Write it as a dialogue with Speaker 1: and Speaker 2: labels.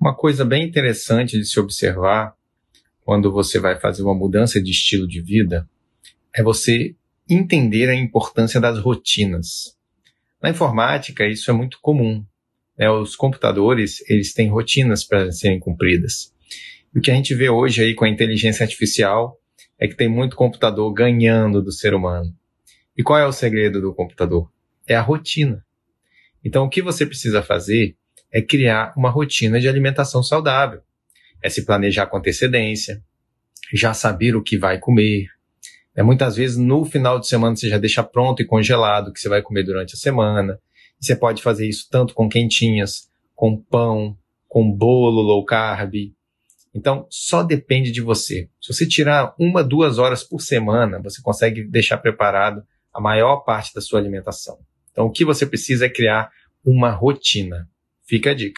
Speaker 1: Uma coisa bem interessante de se observar quando você vai fazer uma mudança de estilo de vida é você entender a importância das rotinas. Na informática, isso é muito comum. Né? Os computadores, eles têm rotinas para serem cumpridas. E o que a gente vê hoje aí com a inteligência artificial é que tem muito computador ganhando do ser humano. E qual é o segredo do computador? É a rotina. Então, o que você precisa fazer é criar uma rotina de alimentação saudável. É se planejar com antecedência, já saber o que vai comer, é, muitas vezes no final de semana você já deixa pronto e congelado o que você vai comer durante a semana. E você pode fazer isso tanto com quentinhas, com pão, com bolo low carb. Então, só depende de você. Se você tirar uma, duas horas por semana, você consegue deixar preparado a maior parte da sua alimentação. Então, o que você precisa é criar uma rotina. Fica a dica.